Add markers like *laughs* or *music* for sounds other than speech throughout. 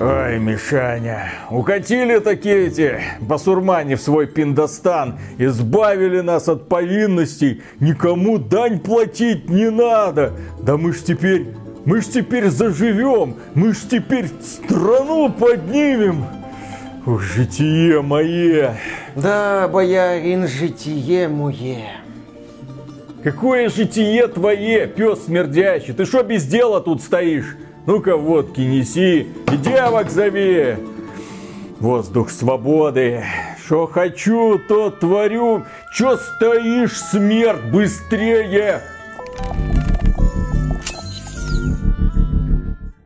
Ой, Мишаня, укатили такие эти басурмане в свой пиндостан, избавили нас от повинностей, никому дань платить не надо. Да мы ж теперь, мы ж теперь заживем, мы ж теперь страну поднимем. Ух, житие мое. Да, боярин, житие мое. Какое житие твое, пес смердящий? Ты что без дела тут стоишь? Ну-ка водки неси и девок зови. Воздух свободы. Что хочу, то творю. Че стоишь, смерть, быстрее!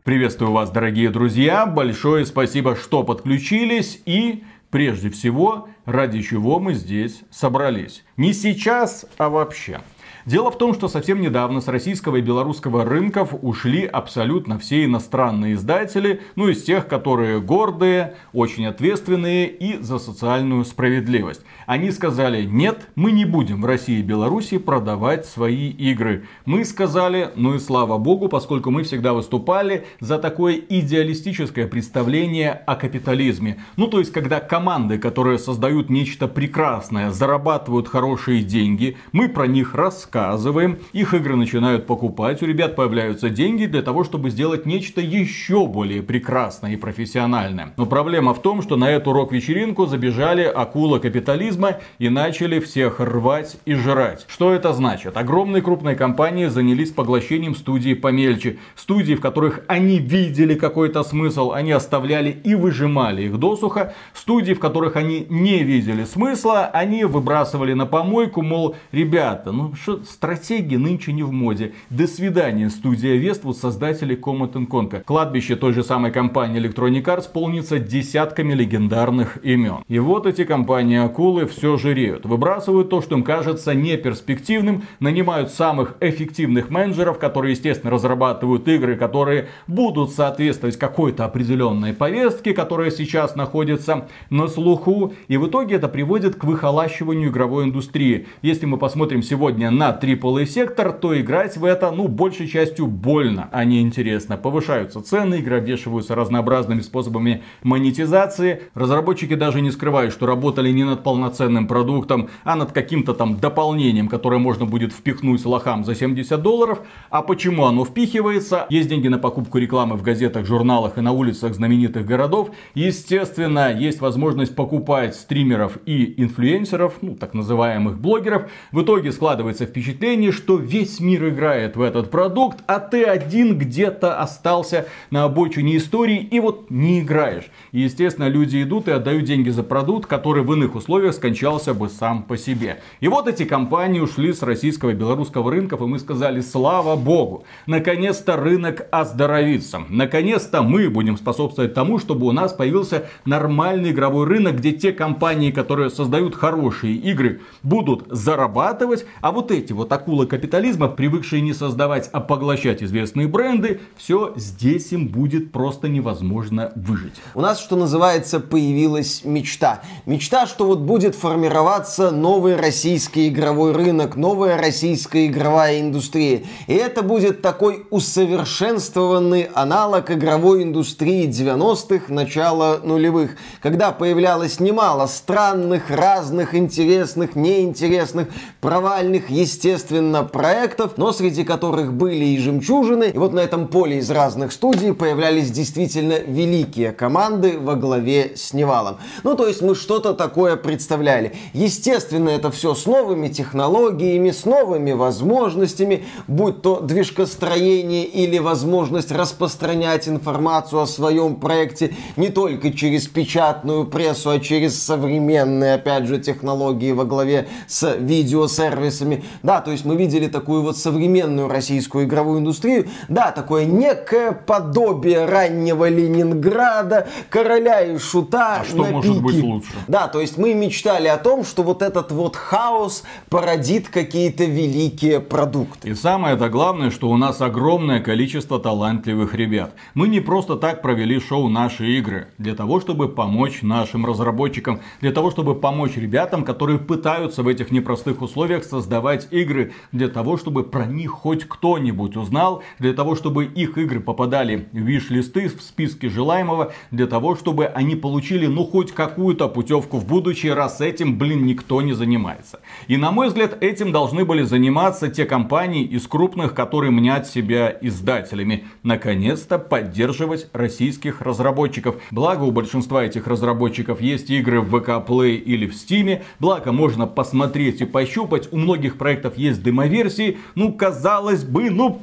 Приветствую вас, дорогие друзья. Большое спасибо, что подключились. И прежде всего, ради чего мы здесь собрались. Не сейчас, а вообще. Дело в том, что совсем недавно с российского и белорусского рынков ушли абсолютно все иностранные издатели, ну из тех, которые гордые, очень ответственные и за социальную справедливость. Они сказали, нет, мы не будем в России и Беларуси продавать свои игры. Мы сказали, ну и слава богу, поскольку мы всегда выступали за такое идеалистическое представление о капитализме. Ну то есть, когда команды, которые создают нечто прекрасное, зарабатывают хорошие деньги, мы про них рассказываем рассказываем, их игры начинают покупать, у ребят появляются деньги для того, чтобы сделать нечто еще более прекрасное и профессиональное. Но проблема в том, что на эту рок-вечеринку забежали акула капитализма и начали всех рвать и жрать. Что это значит? Огромные крупные компании занялись поглощением студии помельче. Студии, в которых они видели какой-то смысл, они оставляли и выжимали их досуха. Студии, в которых они не видели смысла, они выбрасывали на помойку, мол, ребята, ну что стратегии нынче не в моде. До свидания, студия Westwood, создатели Command Conquer. Кладбище той же самой компании Electronic Arts полнится десятками легендарных имен. И вот эти компании акулы все жиреют. Выбрасывают то, что им кажется неперспективным, нанимают самых эффективных менеджеров, которые, естественно, разрабатывают игры, которые будут соответствовать какой-то определенной повестке, которая сейчас находится на слуху. И в итоге это приводит к выхолащиванию игровой индустрии. Если мы посмотрим сегодня на AAA сектор, то играть в это, ну, большей частью больно, а не интересно. Повышаются цены, игры обвешиваются разнообразными способами монетизации. Разработчики даже не скрывают, что работали не над полноценным продуктом, а над каким-то там дополнением, которое можно будет впихнуть лохам за 70 долларов. А почему оно впихивается? Есть деньги на покупку рекламы в газетах, журналах и на улицах знаменитых городов. Естественно, есть возможность покупать стримеров и инфлюенсеров, ну, так называемых блогеров. В итоге складывается впечатление, что весь мир играет в этот продукт, а ты один где-то остался на обочине истории и вот не играешь. И, естественно, люди идут и отдают деньги за продукт, который в иных условиях скончался бы сам по себе. И вот эти компании ушли с российского и белорусского рынков, и мы сказали, слава богу, наконец-то рынок оздоровится. Наконец-то мы будем способствовать тому, чтобы у нас появился нормальный игровой рынок, где те компании, которые создают хорошие игры, будут зарабатывать, а вот эти вот акулы капитализма, привыкшие не создавать, а поглощать известные бренды, все здесь им будет просто невозможно выжить. У нас, что называется, появилась мечта. Мечта, что вот будет формироваться новый российский игровой рынок, новая российская игровая индустрия. И это будет такой усовершенствованный аналог игровой индустрии 90-х, начала нулевых, когда появлялось немало странных, разных, интересных, неинтересных, провальных, естественно, проектов, но среди которых были и жемчужины. И вот на этом поле из разных студий появлялись действительно великие команды во главе с Невалом. Ну, то есть мы что-то такое представляли. Естественно, это все с новыми технологиями, с новыми возможностями, будь то движкостроение или возможность распространять информацию о своем проекте не только через печатную прессу, а через современные, опять же, технологии во главе с видеосервисами. Да, то есть мы видели такую вот современную российскую игровую индустрию. Да, такое некое подобие раннего Ленинграда, короля и шута. А что может пике. быть лучше? Да, то есть мы мечтали о том, что вот этот вот хаос породит какие-то великие продукты. И самое это главное, что у нас огромное количество талантливых ребят. Мы не просто так провели шоу «Наши игры» для того, чтобы помочь нашим разработчикам, для того, чтобы помочь ребятам, которые пытаются в этих непростых условиях создавать игры для того, чтобы про них хоть кто-нибудь узнал, для того, чтобы их игры попадали в виш-листы, в списки желаемого, для того, чтобы они получили ну хоть какую-то путевку в будущее, раз этим, блин, никто не занимается. И на мой взгляд, этим должны были заниматься те компании из крупных, которые мнят себя издателями. Наконец-то поддерживать российских разработчиков. Благо у большинства этих разработчиков есть игры в VK Play или в Steam. Благо можно посмотреть и пощупать. У многих проектов есть демоверсии. Ну, казалось бы, ну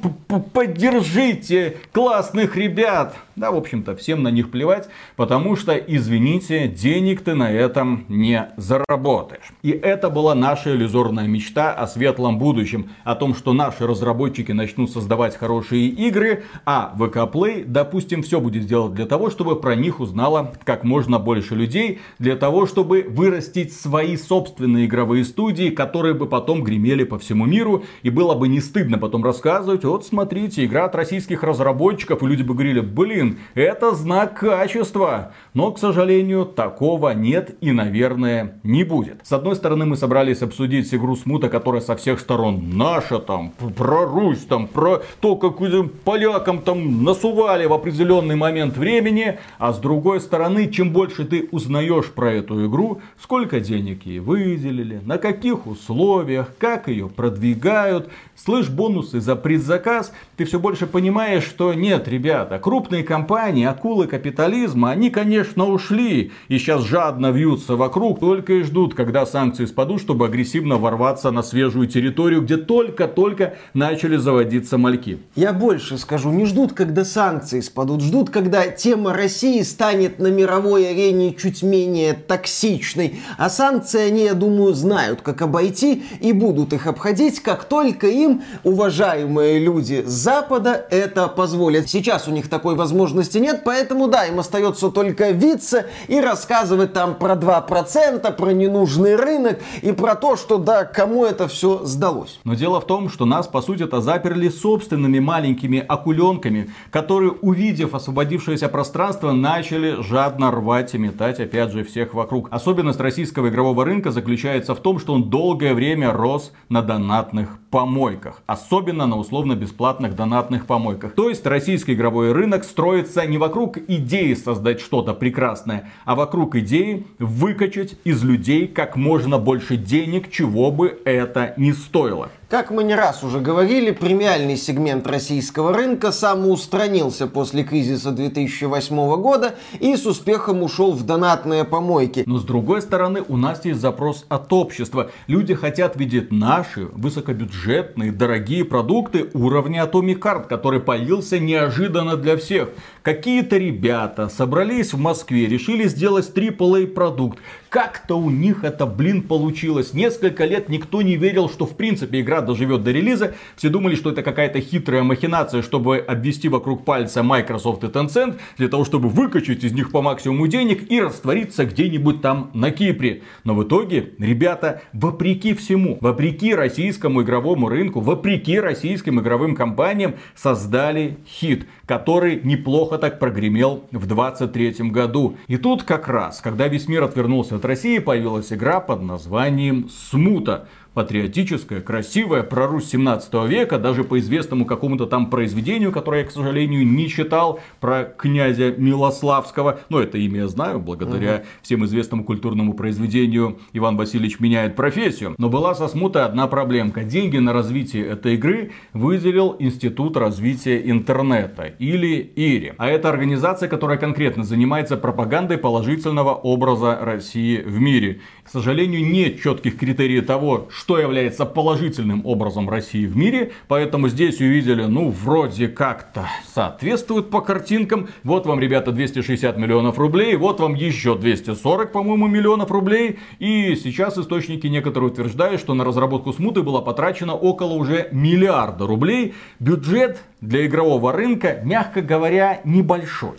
поддержите классных ребят. Да, в общем-то, всем на них плевать, потому что, извините, денег ты на этом не заработаешь. И это была наша иллюзорная мечта о светлом будущем, о том, что наши разработчики начнут создавать хорошие игры, а VK Play, допустим, все будет делать для того, чтобы про них узнало как можно больше людей, для того, чтобы вырастить свои собственные игровые студии, которые бы потом гремели по всему миру, и было бы не стыдно потом рассказывать, вот смотрите, игра от российских разработчиков, и люди бы говорили, блин, блин, это знак качества. Но, к сожалению, такого нет и, наверное, не будет. С одной стороны, мы собрались обсудить игру Смута, которая со всех сторон наша, там, про Русь, там, про то, как полякам там насували в определенный момент времени. А с другой стороны, чем больше ты узнаешь про эту игру, сколько денег ей выделили, на каких условиях, как ее продвигают, слышь бонусы за предзаказ, ты все больше понимаешь, что нет, ребята, крупные компании, акулы капитализма, они, конечно, ушли и сейчас жадно вьются вокруг, только и ждут, когда санкции спадут, чтобы агрессивно ворваться на свежую территорию, где только-только начали заводиться мальки. Я больше скажу, не ждут, когда санкции спадут, ждут, когда тема России станет на мировой арене чуть менее токсичной. А санкции они, я думаю, знают, как обойти и будут их обходить, как только им уважаемые люди Запада это позволят. Сейчас у них такой возможности возможности нет, поэтому да, им остается только виться и рассказывать там про 2%, про ненужный рынок и про то, что да, кому это все сдалось. Но дело в том, что нас, по сути-то, заперли собственными маленькими акуленками, которые, увидев освободившееся пространство, начали жадно рвать и метать, опять же, всех вокруг. Особенность российского игрового рынка заключается в том, что он долгое время рос на донатных помойках. Особенно на условно-бесплатных донатных помойках. То есть российский игровой рынок строится не вокруг идеи создать что-то прекрасное, а вокруг идеи выкачать из людей как можно больше денег, чего бы это ни стоило. Как мы не раз уже говорили, премиальный сегмент российского рынка самоустранился после кризиса 2008 года и с успехом ушел в донатные помойки. Но с другой стороны, у нас есть запрос от общества. Люди хотят видеть наши высокобюджетные, дорогие продукты уровня Atomic Heart, который появился неожиданно для всех. Какие-то ребята собрались в Москве, решили сделать AAA продукт. Как-то у них это, блин, получилось. Несколько лет никто не верил, что в принципе игра доживет до релиза. Все думали, что это какая-то хитрая махинация, чтобы обвести вокруг пальца Microsoft и Tencent, для того, чтобы выкачать из них по максимуму денег и раствориться где-нибудь там на Кипре. Но в итоге, ребята, вопреки всему, вопреки российскому игровому рынку, вопреки российским игровым компаниям, создали хит, который неплохо так прогремел в 23 году. И тут как раз, когда весь мир отвернулся от России появилась игра под названием «Смута» патриотическая, красивая, про Русь 17 века, даже по известному какому-то там произведению, которое я, к сожалению, не читал, про князя Милославского. Но это имя я знаю, благодаря угу. всем известному культурному произведению Иван Васильевич меняет профессию. Но была со смутой одна проблемка. Деньги на развитие этой игры выделил Институт развития интернета, или ИРИ. А это организация, которая конкретно занимается пропагандой положительного образа России в мире. К сожалению, нет четких критериев того, что является положительным образом России в мире. Поэтому здесь увидели, ну, вроде как-то соответствует по картинкам. Вот вам, ребята, 260 миллионов рублей. Вот вам еще 240, по-моему, миллионов рублей. И сейчас источники некоторые утверждают, что на разработку смуты было потрачено около уже миллиарда рублей. Бюджет для игрового рынка, мягко говоря, небольшой.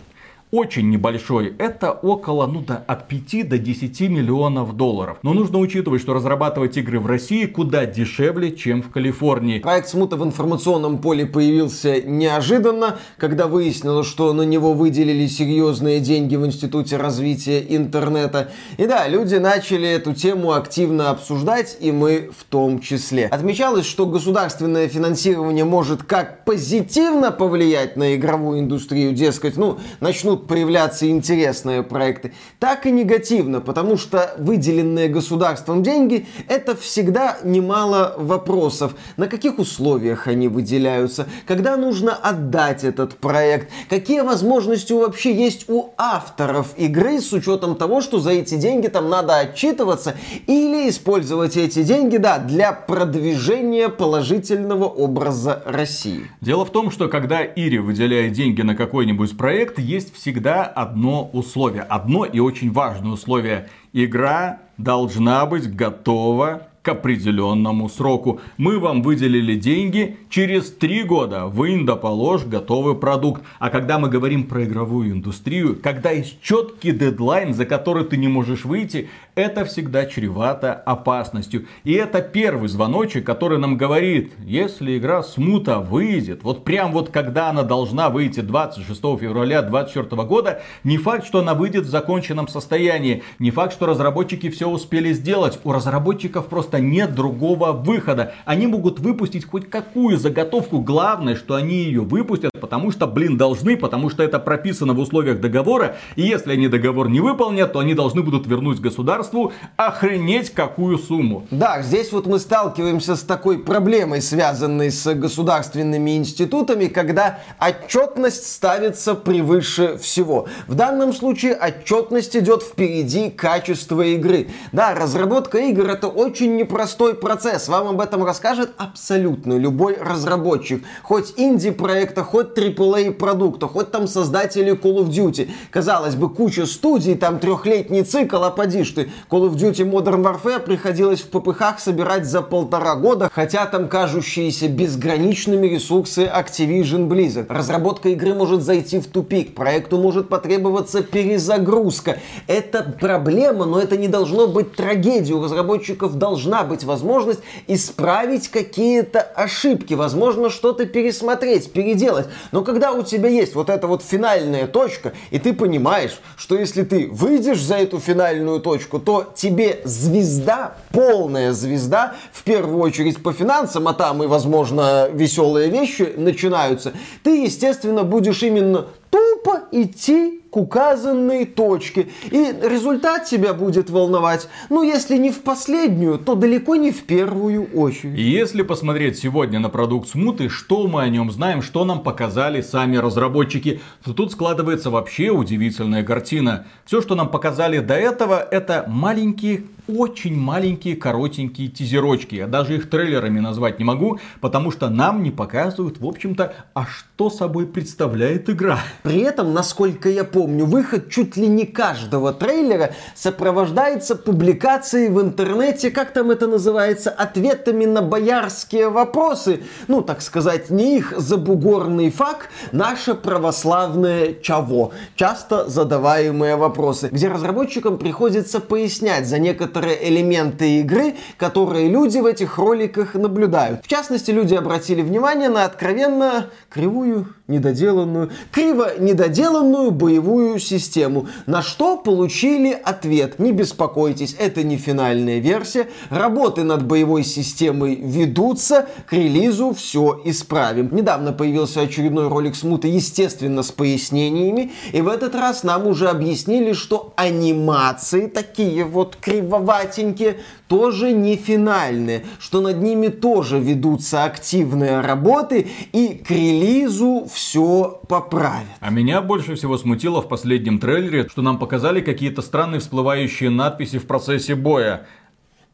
Очень небольшой. Это около, ну да, от 5 до 10 миллионов долларов. Но нужно учитывать, что разрабатывать игры в России куда дешевле, чем в Калифорнии. Проект Смута в информационном поле появился неожиданно, когда выяснилось, что на него выделили серьезные деньги в Институте развития интернета. И да, люди начали эту тему активно обсуждать, и мы в том числе. Отмечалось, что государственное финансирование может как позитивно повлиять на игровую индустрию, дескать, ну, начнут появляться интересные проекты, так и негативно, потому что выделенные государством деньги – это всегда немало вопросов. На каких условиях они выделяются, когда нужно отдать этот проект, какие возможности вообще есть у авторов игры с учетом того, что за эти деньги там надо отчитываться или использовать эти деньги, да, для продвижения положительного образа России. Дело в том, что когда Ири выделяет деньги на какой-нибудь проект, есть всегда одно условие. Одно и очень важное условие. Игра должна быть готова к определенному сроку. Мы вам выделили деньги, через три года вы индоположь готовый продукт. А когда мы говорим про игровую индустрию, когда есть четкий дедлайн, за который ты не можешь выйти, это всегда чревато опасностью. И это первый звоночек, который нам говорит, если игра смута выйдет, вот прям вот когда она должна выйти 26 февраля 2024 года, не факт, что она выйдет в законченном состоянии, не факт, что разработчики все успели сделать. У разработчиков просто просто нет другого выхода. Они могут выпустить хоть какую заготовку, главное, что они ее выпустят, потому что, блин, должны, потому что это прописано в условиях договора, и если они договор не выполнят, то они должны будут вернуть государству охренеть какую сумму. Да, здесь вот мы сталкиваемся с такой проблемой, связанной с государственными институтами, когда отчетность ставится превыше всего. В данном случае отчетность идет впереди качества игры. Да, разработка игр это очень непростой процесс. Вам об этом расскажет абсолютно любой разработчик. Хоть инди-проекта, хоть AAA продукта, хоть там создатели Call of Duty. Казалось бы, куча студий, там трехлетний цикл, а поди ты. Call of Duty Modern Warfare приходилось в ППХ собирать за полтора года, хотя там кажущиеся безграничными ресурсы Activision Blizzard. Разработка игры может зайти в тупик, проекту может потребоваться перезагрузка. Это проблема, но это не должно быть трагедией. У разработчиков должна должна быть возможность исправить какие-то ошибки, возможно, что-то пересмотреть, переделать. Но когда у тебя есть вот эта вот финальная точка, и ты понимаешь, что если ты выйдешь за эту финальную точку, то тебе звезда, полная звезда, в первую очередь по финансам, а там и, возможно, веселые вещи начинаются, ты, естественно, будешь именно тупо идти указанной точке. И результат тебя будет волновать, ну, если не в последнюю, то далеко не в первую очередь. И если посмотреть сегодня на продукт Смуты, что мы о нем знаем, что нам показали сами разработчики, то тут складывается вообще удивительная картина. Все, что нам показали до этого, это маленькие очень маленькие, коротенькие тизерочки. Я даже их трейлерами назвать не могу, потому что нам не показывают, в общем-то, а что собой представляет игра. При этом, насколько я помню, выход чуть ли не каждого трейлера сопровождается публикацией в интернете, как там это называется, ответами на боярские вопросы. Ну, так сказать, не их забугорный факт, наше православное чаво. Часто задаваемые вопросы, где разработчикам приходится пояснять за некоторые некоторые элементы игры, которые люди в этих роликах наблюдают. В частности, люди обратили внимание на откровенно кривую, недоделанную, криво недоделанную боевую систему, на что получили ответ. Не беспокойтесь, это не финальная версия, работы над боевой системой ведутся, к релизу все исправим. Недавно появился очередной ролик смута, естественно, с пояснениями, и в этот раз нам уже объяснили, что анимации такие вот криво кривоватенькие, тоже не финальные, что над ними тоже ведутся активные работы и к релизу все поправят. А меня больше всего смутило в последнем трейлере, что нам показали какие-то странные всплывающие надписи в процессе боя.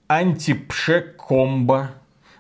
Антипшек комбо,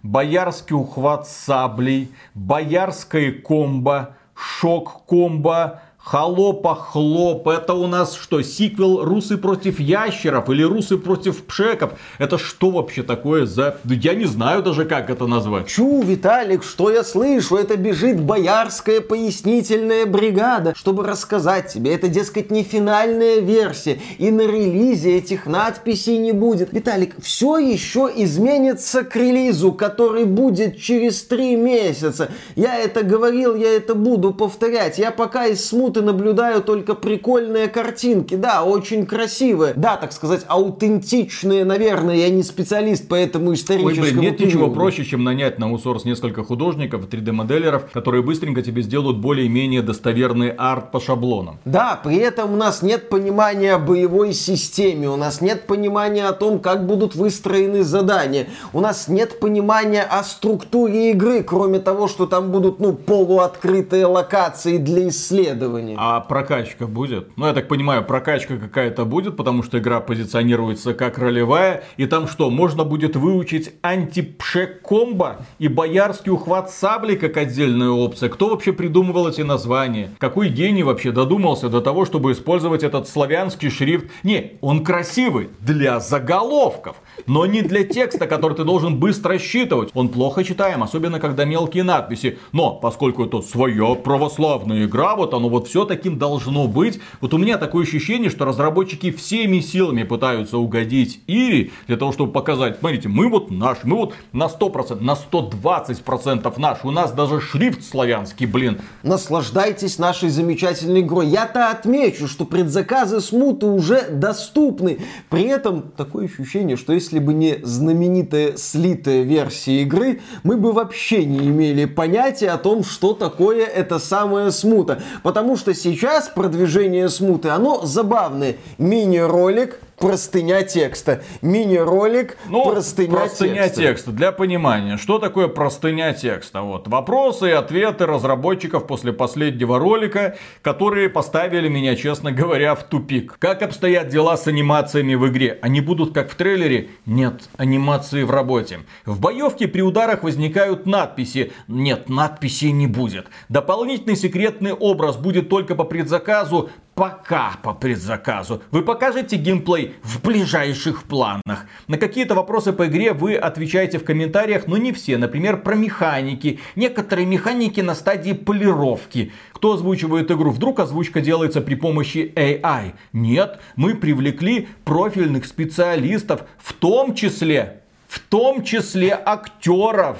боярский ухват саблей, боярское комбо, шок комбо, Холопа хлоп. Это у нас что, сиквел Русы против ящеров или Русы против пшеков? Это что вообще такое за... Я не знаю даже, как это назвать. Чу, Виталик, что я слышу? Это бежит боярская пояснительная бригада, чтобы рассказать тебе. Это, дескать, не финальная версия. И на релизе этих надписей не будет. Виталик, все еще изменится к релизу, который будет через три месяца. Я это говорил, я это буду повторять. Я пока из смут и наблюдаю только прикольные картинки. Да, очень красивые. Да, так сказать, аутентичные, наверное. Я не специалист по этому историческому Ой, блин, нет периоду. ничего проще, чем нанять на аутсорс несколько художников, 3D-моделеров, которые быстренько тебе сделают более-менее достоверный арт по шаблонам. Да, при этом у нас нет понимания о боевой системе, у нас нет понимания о том, как будут выстроены задания, у нас нет понимания о структуре игры, кроме того, что там будут, ну, полуоткрытые локации для исследований уровне. А прокачка будет? Ну, я так понимаю, прокачка какая-то будет, потому что игра позиционируется как ролевая. И там что, можно будет выучить антипшек-комбо и боярский ухват сабли как отдельная опция? Кто вообще придумывал эти названия? Какой гений вообще додумался до того, чтобы использовать этот славянский шрифт? Не, он красивый для заголовков, но не для текста, который ты должен быстро считывать. Он плохо читаем, особенно когда мелкие надписи. Но поскольку это своя православная игра, вот оно вот все таким должно быть. Вот у меня такое ощущение, что разработчики всеми силами пытаются угодить Ири для того, чтобы показать, смотрите, мы вот наш, мы вот на 100%, на 120% наш. У нас даже шрифт славянский, блин. Наслаждайтесь нашей замечательной игрой. Я-то отмечу, что предзаказы смуты уже доступны. При этом такое ощущение, что если бы не знаменитая слитая версия игры, мы бы вообще не имели понятия о том, что такое эта самая смута. Потому что что сейчас продвижение смуты, оно забавное. Мини-ролик, простыня текста. Мини-ролик, ну, простыня, простыня текста. текста. Для понимания, что такое простыня текста? Вот вопросы и ответы разработчиков после последнего ролика, которые поставили меня, честно говоря, в тупик. Как обстоят дела с анимациями в игре? Они будут как в трейлере? Нет, анимации в работе. В боевке при ударах возникают надписи. Нет, надписей не будет. Дополнительный секретный образ будет только по предзаказу пока по предзаказу. Вы покажете геймплей в ближайших планах. На какие-то вопросы по игре вы отвечаете в комментариях, но не все. Например, про механики. Некоторые механики на стадии полировки. Кто озвучивает игру? Вдруг озвучка делается при помощи AI? Нет, мы привлекли профильных специалистов, в том числе в том числе актеров.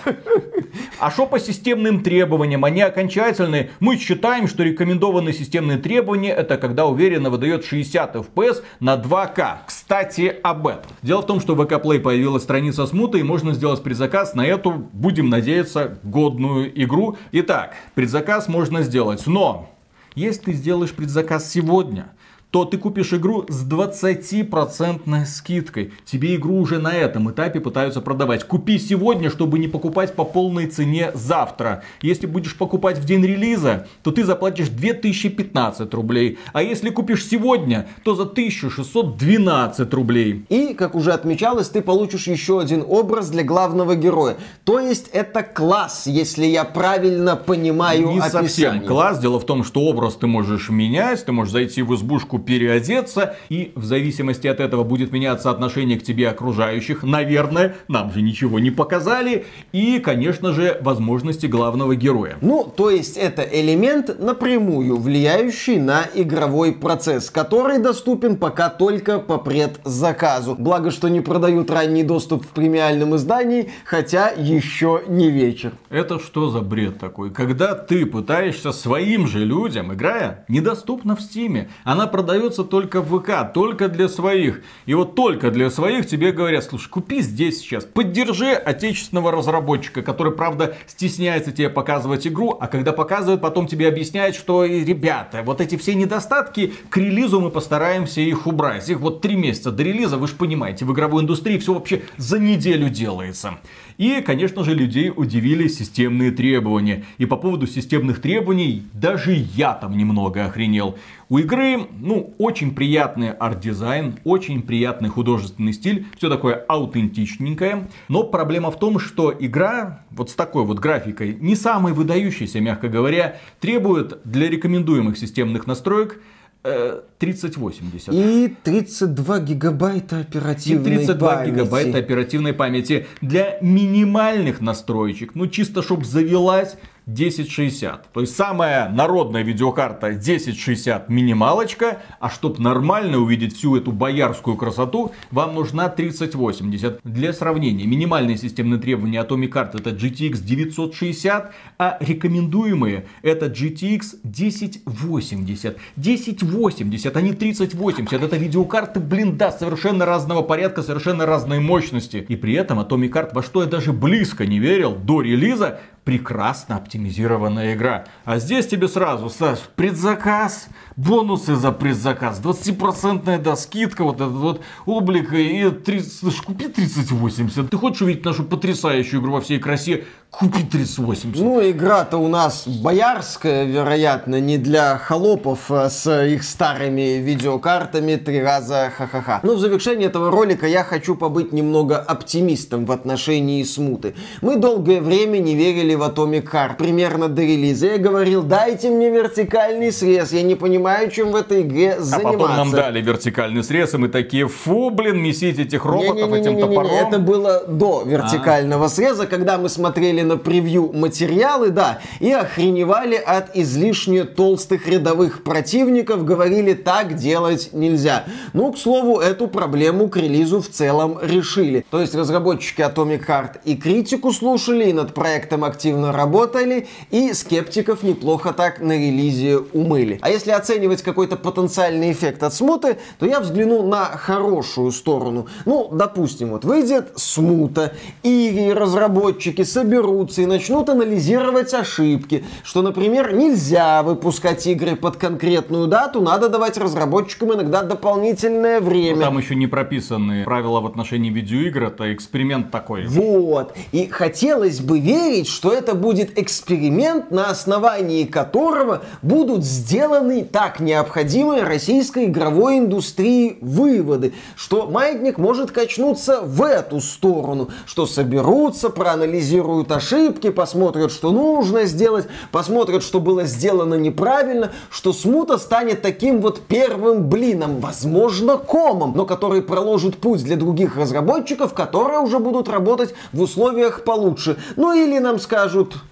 А что по системным требованиям? Они окончательные. Мы считаем, что рекомендованные системные требования это когда уверенно выдает 60 FPS на 2К. Кстати, об этом. Дело в том, что в VK Play появилась страница смуты и можно сделать предзаказ на эту, будем надеяться, годную игру. Итак, предзаказ можно сделать, но если ты сделаешь предзаказ сегодня, то ты купишь игру с 20% скидкой. Тебе игру уже на этом этапе пытаются продавать. Купи сегодня, чтобы не покупать по полной цене завтра. Если будешь покупать в день релиза, то ты заплатишь 2015 рублей. А если купишь сегодня, то за 1612 рублей. И, как уже отмечалось, ты получишь еще один образ для главного героя. То есть это класс, если я правильно понимаю Не описание. совсем класс. Дело в том, что образ ты можешь менять. Ты можешь зайти в избушку переодеться, и в зависимости от этого будет меняться отношение к тебе окружающих, наверное, нам же ничего не показали, и, конечно же, возможности главного героя. Ну, то есть это элемент напрямую влияющий на игровой процесс, который доступен пока только по предзаказу. Благо, что не продают ранний доступ в премиальном издании, хотя еще не вечер. Это что за бред такой? Когда ты пытаешься своим же людям, играя, недоступна в стиме, она продает продается только в ВК, только для своих. И вот только для своих тебе говорят, слушай, купи здесь сейчас, поддержи отечественного разработчика, который, правда, стесняется тебе показывать игру, а когда показывает, потом тебе объясняет, что, ребята, вот эти все недостатки, к релизу мы постараемся их убрать. Их вот три месяца до релиза, вы же понимаете, в игровой индустрии все вообще за неделю делается. И, конечно же, людей удивили системные требования. И по поводу системных требований даже я там немного охренел. У игры, ну, очень приятный арт-дизайн, очень приятный художественный стиль, все такое аутентичненькое. Но проблема в том, что игра вот с такой вот графикой, не самой выдающейся, мягко говоря, требует для рекомендуемых системных настроек 3080. Э, И 32 гигабайта оперативной И 32 памяти. гигабайта оперативной памяти. Для минимальных настроечек, ну чисто чтобы завелась, 1060. То есть самая народная видеокарта 1060 минималочка, а чтобы нормально увидеть всю эту боярскую красоту, вам нужна 3080. Для сравнения, минимальные системные требования Atomic карт это GTX 960, а рекомендуемые это GTX 1080. 1080, а не 3080. Это видеокарты, блин, да, совершенно разного порядка, совершенно разной мощности. И при этом Atomic карт, во что я даже близко не верил до релиза, прекрасно оптимизированная игра. А здесь тебе сразу, Саш, предзаказ, бонусы за предзаказ, 20% да, скидка, вот этот вот облик, и 30, слушай, купи 3080. Ты хочешь увидеть нашу потрясающую игру во всей красе? Купи 3080. Ну, игра-то у нас боярская, вероятно, не для холопов а с их старыми видеокартами три раза ха-ха-ха. Но в завершении этого ролика я хочу побыть немного оптимистом в отношении смуты. Мы долгое время не верили в Atomic Heart, примерно до релиза. Я говорил, дайте мне вертикальный срез, я не понимаю, чем в этой игре а заниматься. потом нам дали вертикальный срез, и мы такие, фу, блин, месить этих роботов этим топором. Это было до вертикального среза, когда мы смотрели на превью материалы, да, и охреневали от излишне толстых рядовых противников, говорили, так делать нельзя. Ну, к слову, эту проблему к релизу в целом решили. То есть разработчики Atomic Heart и критику слушали, и над проектом активно работали, и скептиков неплохо так на релизе умыли. А если оценивать какой-то потенциальный эффект от смуты, то я взгляну на хорошую сторону. Ну, допустим, вот выйдет смута, и разработчики соберутся и начнут анализировать ошибки, что, например, нельзя выпускать игры под конкретную дату, надо давать разработчикам иногда дополнительное время. Там еще не прописаны правила в отношении видеоигр, это эксперимент такой. Вот. И хотелось бы верить, что это будет эксперимент, на основании которого будут сделаны так необходимые российской игровой индустрии выводы, что маятник может качнуться в эту сторону, что соберутся, проанализируют ошибки, посмотрят, что нужно сделать, посмотрят, что было сделано неправильно, что смута станет таким вот первым блином, возможно, комом, но который проложит путь для других разработчиков, которые уже будут работать в условиях получше. Ну или нам скажут,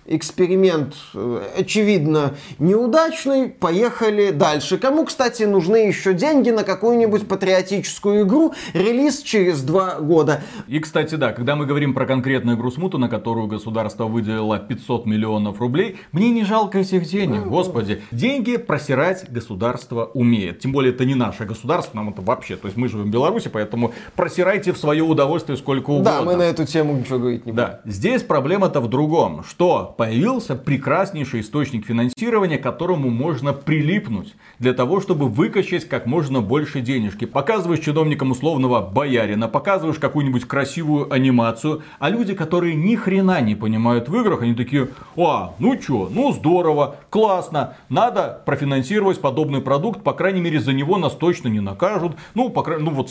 эксперимент, э, очевидно, неудачный, поехали дальше. Кому, кстати, нужны еще деньги на какую-нибудь патриотическую игру, релиз через два года. И, кстати, да, когда мы говорим про конкретную игру Смуту, на которую государство выделило 500 миллионов рублей, мне не жалко этих денег, господи. Деньги просирать государство умеет. Тем более, это не наше государство, нам это вообще, то есть мы живем в Беларуси, поэтому просирайте в свое удовольствие сколько угодно. Да, мы на эту тему ничего говорить не будем. Да, здесь проблема-то в другом, что появился прекраснейший источник финансирования, к которому можно прилипнуть для того, чтобы выкачать как можно больше денежки. Показываешь чиновникам условного боярина, показываешь какую-нибудь красивую анимацию, а люди, которые ни хрена не понимают в играх, они такие, а, ну чё, ну здорово, классно, надо профинансировать подобный продукт, по крайней мере за него нас точно не накажут, ну, по крайней ну вот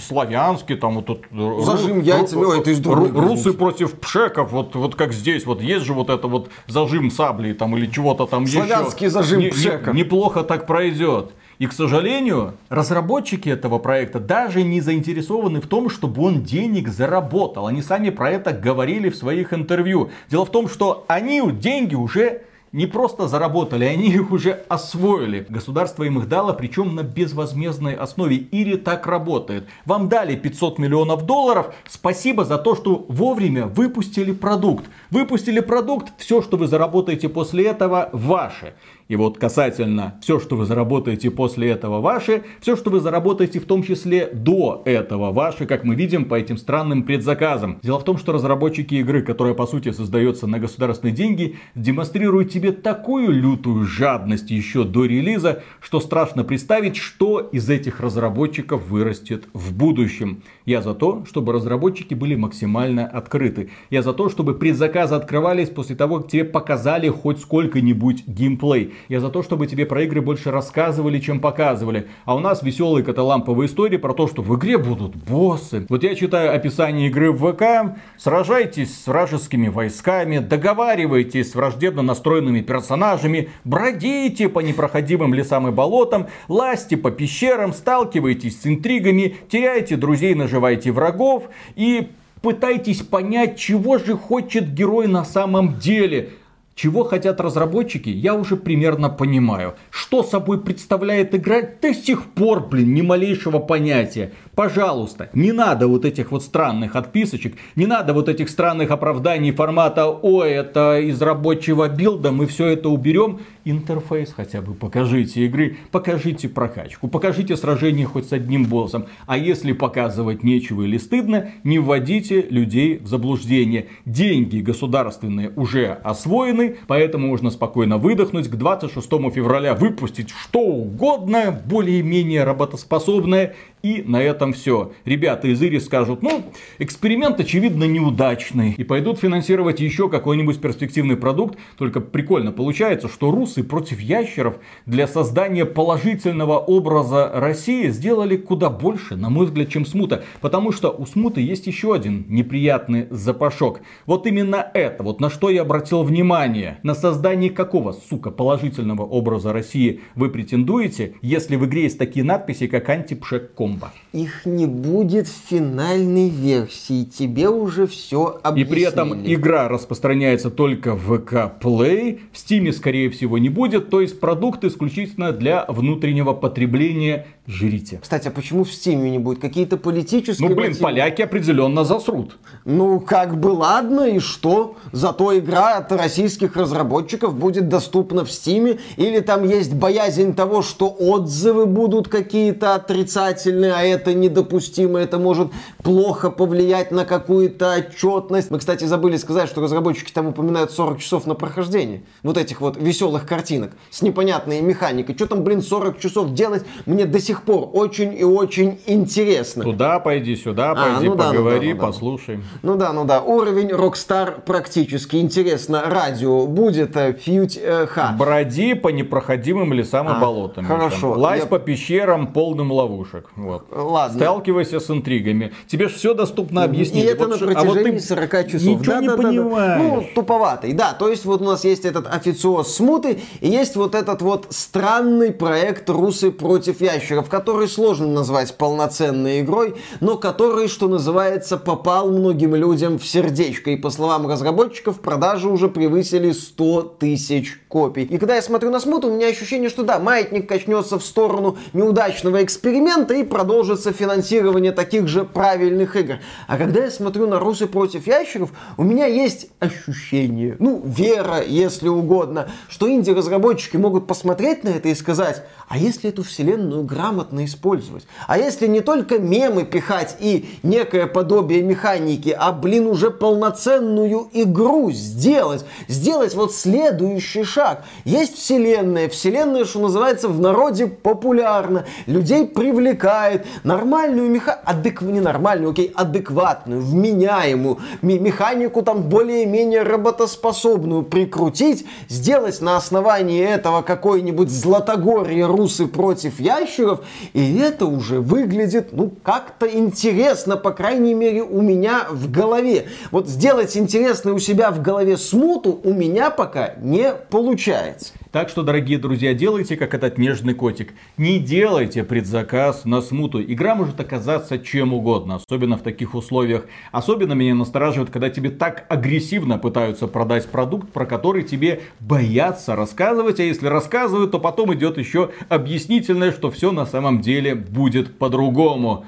славянский, там вот тут... Зажим ру- яйцами, ой, это из ру- Русы против пшеков, вот, вот как здесь, вот есть же вот это вот зажим сабли там или чего-то там Славянский еще. зажим Не- не- пшеков. неплохо так пройдет. И, к сожалению, разработчики этого проекта даже не заинтересованы в том, чтобы он денег заработал. Они сами про это говорили в своих интервью. Дело в том, что они деньги уже не просто заработали, они их уже освоили. Государство им их дало, причем на безвозмездной основе. Ири так работает. Вам дали 500 миллионов долларов, спасибо за то, что вовремя выпустили продукт. Выпустили продукт, все, что вы заработаете после этого, ваше. И вот касательно все, что вы заработаете после этого ваше, все, что вы заработаете в том числе до этого ваше, как мы видим по этим странным предзаказам. Дело в том, что разработчики игры, которая по сути создается на государственные деньги, демонстрируют тебе такую лютую жадность еще до релиза, что страшно представить, что из этих разработчиков вырастет в будущем. Я за то, чтобы разработчики были максимально открыты. Я за то, чтобы предзаказы открывались после того, как тебе показали хоть сколько-нибудь геймплей. Я за то, чтобы тебе про игры больше рассказывали, чем показывали. А у нас веселые каталамповые истории про то, что в игре будут боссы. Вот я читаю описание игры в ВК. Сражайтесь с вражескими войсками, договаривайтесь с враждебно настроенными персонажами, бродите по непроходимым лесам и болотам, лазьте по пещерам, сталкивайтесь с интригами, теряйте друзей, наживайте врагов и пытайтесь понять, чего же хочет герой на самом деле. Чего хотят разработчики, я уже примерно понимаю. Что собой представляет игра, до сих пор, блин, ни малейшего понятия. Пожалуйста, не надо вот этих вот странных отписочек, не надо вот этих странных оправданий формата «Ой, это из рабочего билда, мы все это уберем». Интерфейс хотя бы покажите игры, покажите прокачку, покажите сражение хоть с одним боссом. А если показывать нечего или стыдно, не вводите людей в заблуждение. Деньги государственные уже освоены, поэтому можно спокойно выдохнуть. К 26 февраля выпустить что угодно, более-менее работоспособное. И на этом все. Ребята из Ири скажут, ну, эксперимент очевидно неудачный. И пойдут финансировать еще какой-нибудь перспективный продукт. Только прикольно получается, что русы против ящеров для создания положительного образа России сделали куда больше, на мой взгляд, чем Смута. Потому что у Смуты есть еще один неприятный запашок. Вот именно это, вот на что я обратил внимание, на создание какого, сука, положительного образа России вы претендуете, если в игре есть такие надписи, как антипшек комбо? Их не будет в финальной версии, тебе уже все объяснили. И при этом игра распространяется только в ВК Play, в Steam скорее всего не будет, то есть продукт исключительно для внутреннего потребления жрите. Кстати, а почему в Steam не будет? Какие-то политические Ну, блин, мотивы? поляки определенно засрут. Ну, как бы ладно, и что? Зато игра от российских разработчиков будет доступна в Steam, или там есть боязнь того, что отзывы будут какие-то отрицательные, а это недопустимо, это может плохо повлиять на какую-то отчетность. Мы, кстати, забыли сказать, что разработчики там упоминают 40 часов на прохождение вот этих вот веселых картинок с непонятной механикой. Что там, блин, 40 часов делать, мне до сих пор очень и очень интересно. Туда пойди, сюда а, пойди, а, ну поговори, да, ну да, ну послушай. Ну да, ну да. Уровень Rockstar практически интересно. Радио будет фьють э, ха. Броди по непроходимым лесам а, и болотам. Хорошо. Там. Лазь я... по пещерам полным ловушек. Вот. Ладно. Сталкивайся с интригами. Тебе же все доступно объяснить. И это вот, на протяжении а вот 40 часов. Ничего да, не да, понимаешь. Да, да. Ну, туповатый. Да, то есть вот у нас есть этот официоз смуты, и есть вот этот вот странный проект Русы против ящеров, который сложно назвать полноценной игрой, но который, что называется, попал многим людям в сердечко. И по словам разработчиков, продажи уже превысили 100 тысяч копий. И когда я смотрю на смут, у меня ощущение, что да, маятник качнется в сторону неудачного эксперимента и продолжится финансирование таких же правильных игр. А когда я смотрю на Русы против ящеров, у меня есть ощущение, ну, вера, если угодно, что инди-разработчики могут посмотреть на это и сказать, а если эту вселенную грамотно использовать? А если не только мемы пихать и некое подобие механики, а, блин, уже полноценную игру сделать? Сделать вот следующий шаг. Есть вселенная. Вселенная, что называется, в народе популярна. Людей привлекает. Нормальную механику, адек... не нормальную, окей, адекватную, вменяемую механику там более-менее работоспособную прикрутить, сделать на основании этого какой-нибудь Златогорье русы против ящеров, и это уже выглядит, ну, как-то интересно, по крайней мере, у меня в голове. Вот сделать интересно у себя в голове смуту у меня пока не получается. Так что, дорогие друзья, делайте как этот нежный котик. Не делайте предзаказ на смуту. Игра может оказаться чем угодно, особенно в таких условиях. Особенно меня настораживает, когда тебе так агрессивно пытаются продать продукт, про который тебе боятся рассказывать. А если рассказывают, то потом идет еще объяснительное, что все на самом деле будет по-другому.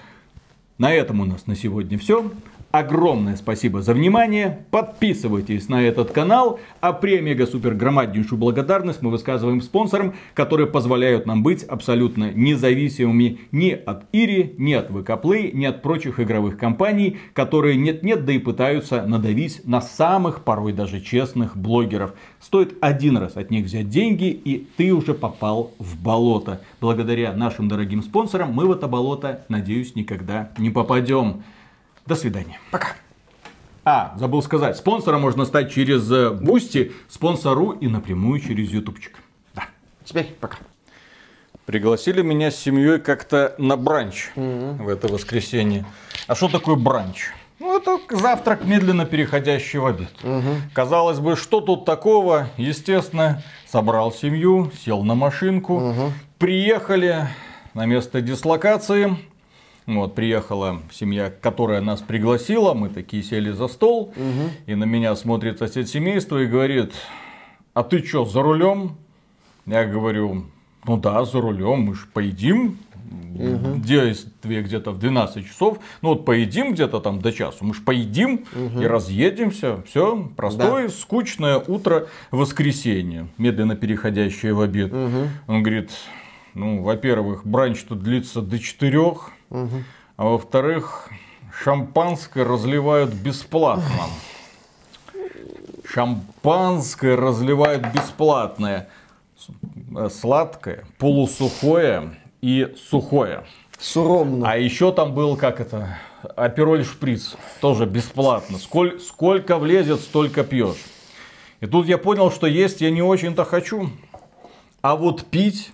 На этом у нас на сегодня все. Огромное спасибо за внимание. Подписывайтесь на этот канал. А премега супер громаднейшую благодарность мы высказываем спонсорам, которые позволяют нам быть абсолютно независимыми ни от Ири, ни от ВК Play, ни от прочих игровых компаний, которые нет-нет, да и пытаются надавить на самых, порой даже честных блогеров. Стоит один раз от них взять деньги, и ты уже попал в болото. Благодаря нашим дорогим спонсорам мы в это болото, надеюсь, никогда не попадем. До свидания. Пока. А, забыл сказать, спонсором можно стать через Boosty, э, спонсору и напрямую через ютубчик. Да. Теперь пока. Пригласили меня с семьей как-то на бранч в это воскресенье. А что такое бранч? Ну, это завтрак, медленно переходящий в обед. Казалось бы, что тут такого? Естественно, собрал семью, сел на машинку, приехали на место дислокации. Вот, приехала семья, которая нас пригласила, мы такие сели за стол, и на меня смотрит сосед семейства и говорит, а ты что, за рулем? Я говорю, ну да, за рулем, мы же поедим. Действие где-то в 12 часов. Ну вот поедим где-то там до часу. Мы же поедим и разъедемся. Все, простое, скучное утро воскресенье, медленно переходящее в обед. Он говорит, ну, во-первых, бранч тут длится до а во-вторых, шампанское разливают бесплатно. Шампанское разливают бесплатное. Сладкое, полусухое и сухое. Суромно. А еще там был, как это, апероль шприц. Тоже бесплатно. Сколь, сколько влезет, столько пьешь. И тут я понял, что есть я не очень-то хочу. А вот пить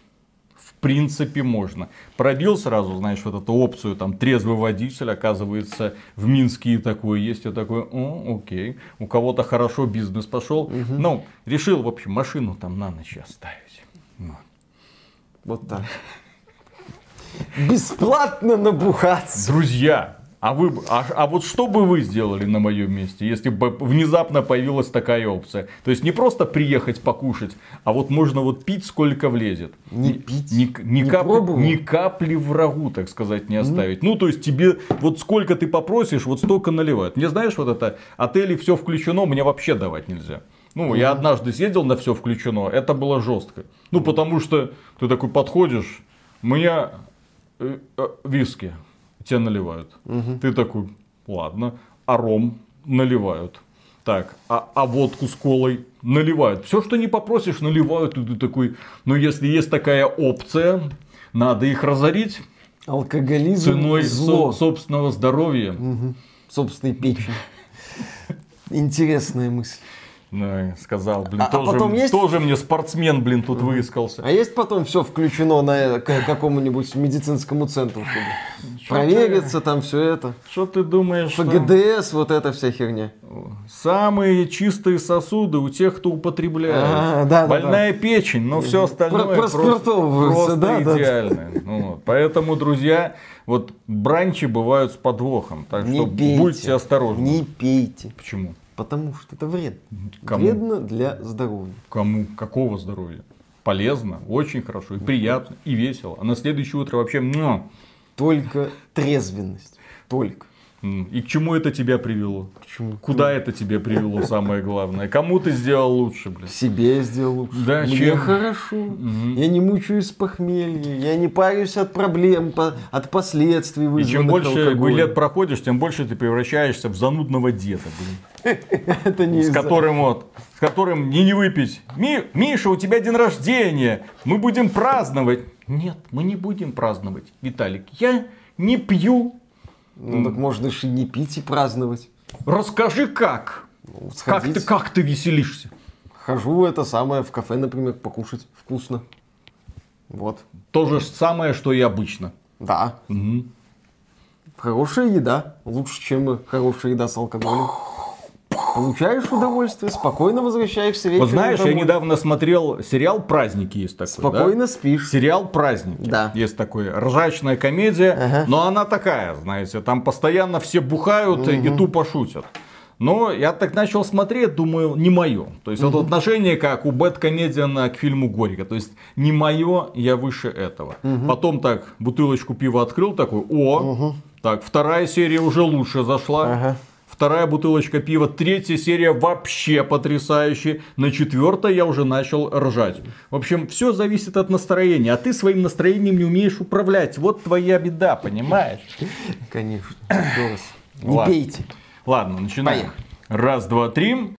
принципе можно. Пробил сразу, знаешь, вот эту опцию, там, трезвый водитель, оказывается, в Минске и такое есть. Я такой, о, окей, у кого-то хорошо бизнес пошел. Ну, решил, в общем, машину там на ночь оставить. Вот. Вот так. Бесплатно набухаться. Друзья, а, вы, а, а вот что бы вы сделали на моем месте, если бы внезапно появилась такая опция? То есть не просто приехать покушать, а вот можно вот пить сколько влезет. Не Ни- пить, Ни, ни не капли, пробовал? ни капли врагу, так сказать, не оставить. Ну, то есть тебе вот сколько ты попросишь, вот столько наливают. Мне знаешь, вот это отели все включено, мне вообще давать нельзя. Ну, я однажды съездил на все включено, это было жестко. Ну, потому что ты такой подходишь, меня э, э, виски тебе наливают. Ты такой, ладно, а ром наливают. Так, а, а водку с колой наливают. Все, что не попросишь, наливают. И ты такой, ну если есть такая опция, надо их разорить Алкоголизм ценой зло. со- собственного здоровья. собственной печени. Интересная мысль. Ну, сказал, блин, А- а тоже, потом есть- тоже мне спортсмен, блин, тут выискался. А есть потом все включено на э, к какому-нибудь медицинскому центру, чтобы провериться там все это. Что ты думаешь? ФГДС, вот эта вся херня. Самые чистые сосуды у тех, кто употребляет. А, да, да, Больная печень, но все остальное Про- просто, просто да, да. идеально. Ну вот. Поэтому, друзья, вот бранчи бывают с подвохом. Так Не что пейте. будьте осторожны. Не пейте. Почему? Потому что это вредно. Кому? Вредно для здоровья. Кому? Какого здоровья? Полезно, очень хорошо, и приятно, и весело. А на следующее утро вообще... муа. Только трезвенность. Только. И к чему это тебя привело? Почему? Куда это тебя привело, самое главное? Кому ты сделал лучше, блин? Себе я сделал лучше. Да, Мне чем? хорошо. Я не мучаюсь похмелья. Я не парюсь от проблем, от последствий И чем больше лет проходишь, тем больше ты превращаешься в занудного деда, блин. *laughs* Это не С которым вот, с которым не не выпить. Ми, Миша, у тебя день рождения, мы будем праздновать. Нет, мы не будем праздновать, Виталик. Я не пью. Ну так можно же и не пить и праздновать. Расскажи как. Ну, Как ты, как ты веселишься? Хожу это самое в кафе, например, покушать вкусно. Вот. То же самое, что и обычно. Да. Мгм. Хорошая еда. Лучше, чем хорошая еда с алкоголем. Получаешь удовольствие, спокойно возвращаешься вечером Вот знаешь, я домой. недавно смотрел сериал «Праздники» есть такой, да? Спокойно спишь. Сериал «Праздники». Да. Есть такой ржачная комедия, Ага. но она такая, знаете, там постоянно все бухают и тупо шутят. Но я так начал смотреть, думаю, не мое. То есть это отношение как у Бэткомедиана к фильму Горько. То есть не мое, я выше этого. Потом так бутылочку пива открыл, такой, о, так, вторая серия уже лучше зашла. Ага. Вторая бутылочка пива, третья серия вообще потрясающая. На четвертой я уже начал ржать. В общем, все зависит от настроения. А ты своим настроением не умеешь управлять. Вот твоя беда, понимаешь? Конечно. *coughs* Не Ладно. пейте. Ладно, начинаем. Поехали. Раз, два, три.